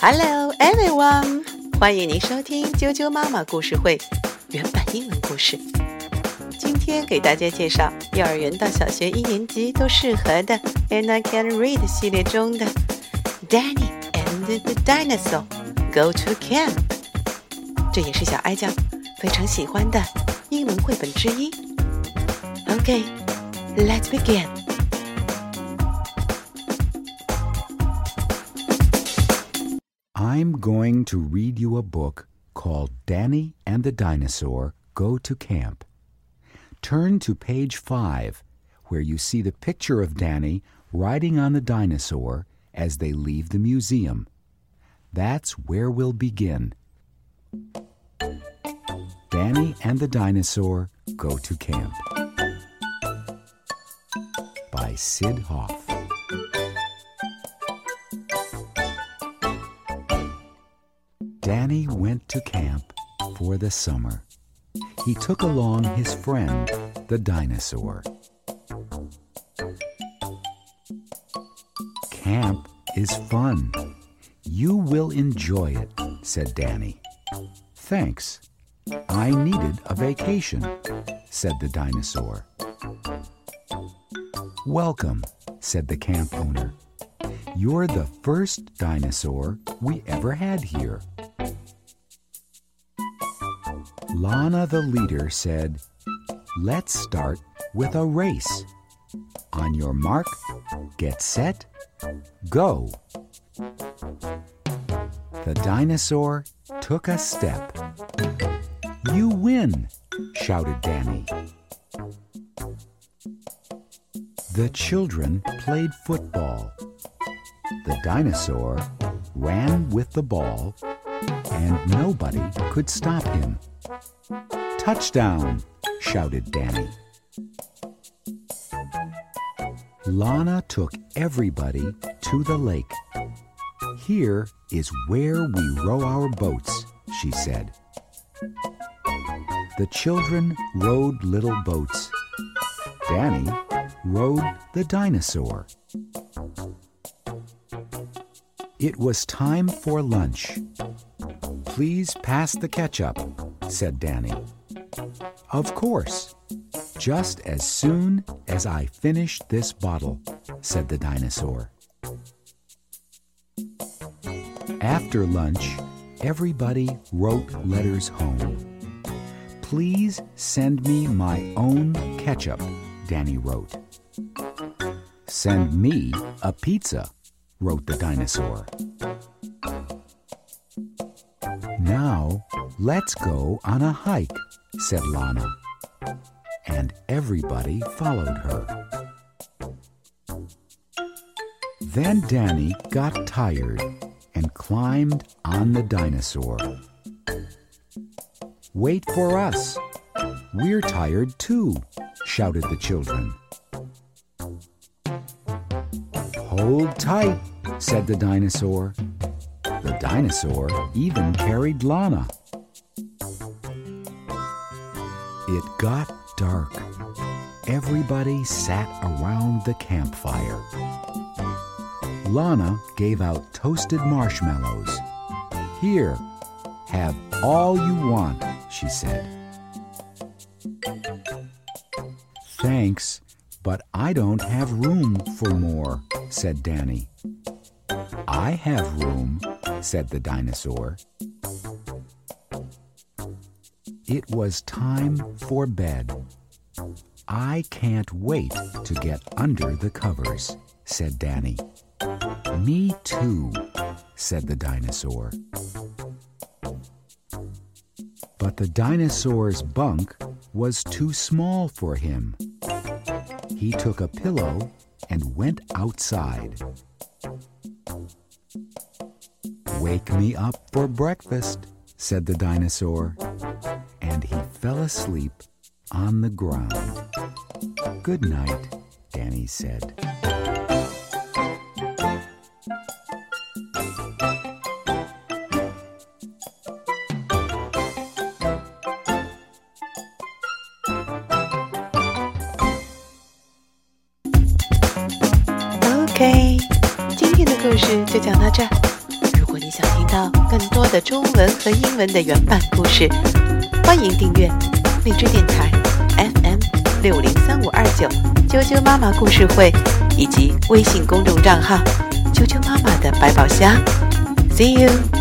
Hello, everyone！欢迎您收听啾啾妈妈故事会原版英文故事。今天给大家介绍幼儿园到小学一年级都适合的《And I Can Read》系列中的《Danny and the Dinosaur Go to Camp》。这也是小哀酱非常喜欢的英文绘本之一。OK，Let's begin. I'm going to read you a book called Danny and the Dinosaur Go to Camp. Turn to page 5, where you see the picture of Danny riding on the dinosaur as they leave the museum. That's where we'll begin. Danny and the Dinosaur Go to Camp by Syd Hoff. Danny went to camp for the summer. He took along his friend, the dinosaur. Camp is fun. You will enjoy it, said Danny. Thanks. I needed a vacation, said the dinosaur. Welcome, said the camp owner. You're the first dinosaur we ever had here. Lana the leader said, Let's start with a race. On your mark, get set, go. The dinosaur took a step. You win, shouted Danny. The children played football. The dinosaur ran with the ball, and nobody could stop him. Touchdown! shouted Danny. Lana took everybody to the lake. Here is where we row our boats, she said. The children rowed little boats. Danny rode the dinosaur. It was time for lunch. Please pass the ketchup, said Danny. Of course. Just as soon as I finish this bottle, said the dinosaur. After lunch, everybody wrote letters home. Please send me my own ketchup, Danny wrote. Send me a pizza, wrote the dinosaur. Now, let's go on a hike, said Lana. And everybody followed her. Then Danny got tired and climbed on the dinosaur. Wait for us. We're tired too, shouted the children. Hold tight, said the dinosaur. The dinosaur even carried Lana. It got dark. Everybody sat around the campfire. Lana gave out toasted marshmallows. Here, have all you want, she said. Thanks, but I don't have room for more, said Danny. I have room, said the dinosaur. It was time for bed. I can't wait to get under the covers, said Danny. Me too, said the dinosaur. But the dinosaur's bunk was too small for him. He took a pillow and went outside. Wake me up for breakfast, said the dinosaur, fell asleep on the ground. Good night, Danny said. OK，今天的故事就讲到这儿。如果你想听到更多的中文和英文的原版故事， 欢迎订阅荔枝电台 FM 六零三五二九啾啾妈妈故事会以及微信公众账号啾啾妈妈的百宝箱。See you。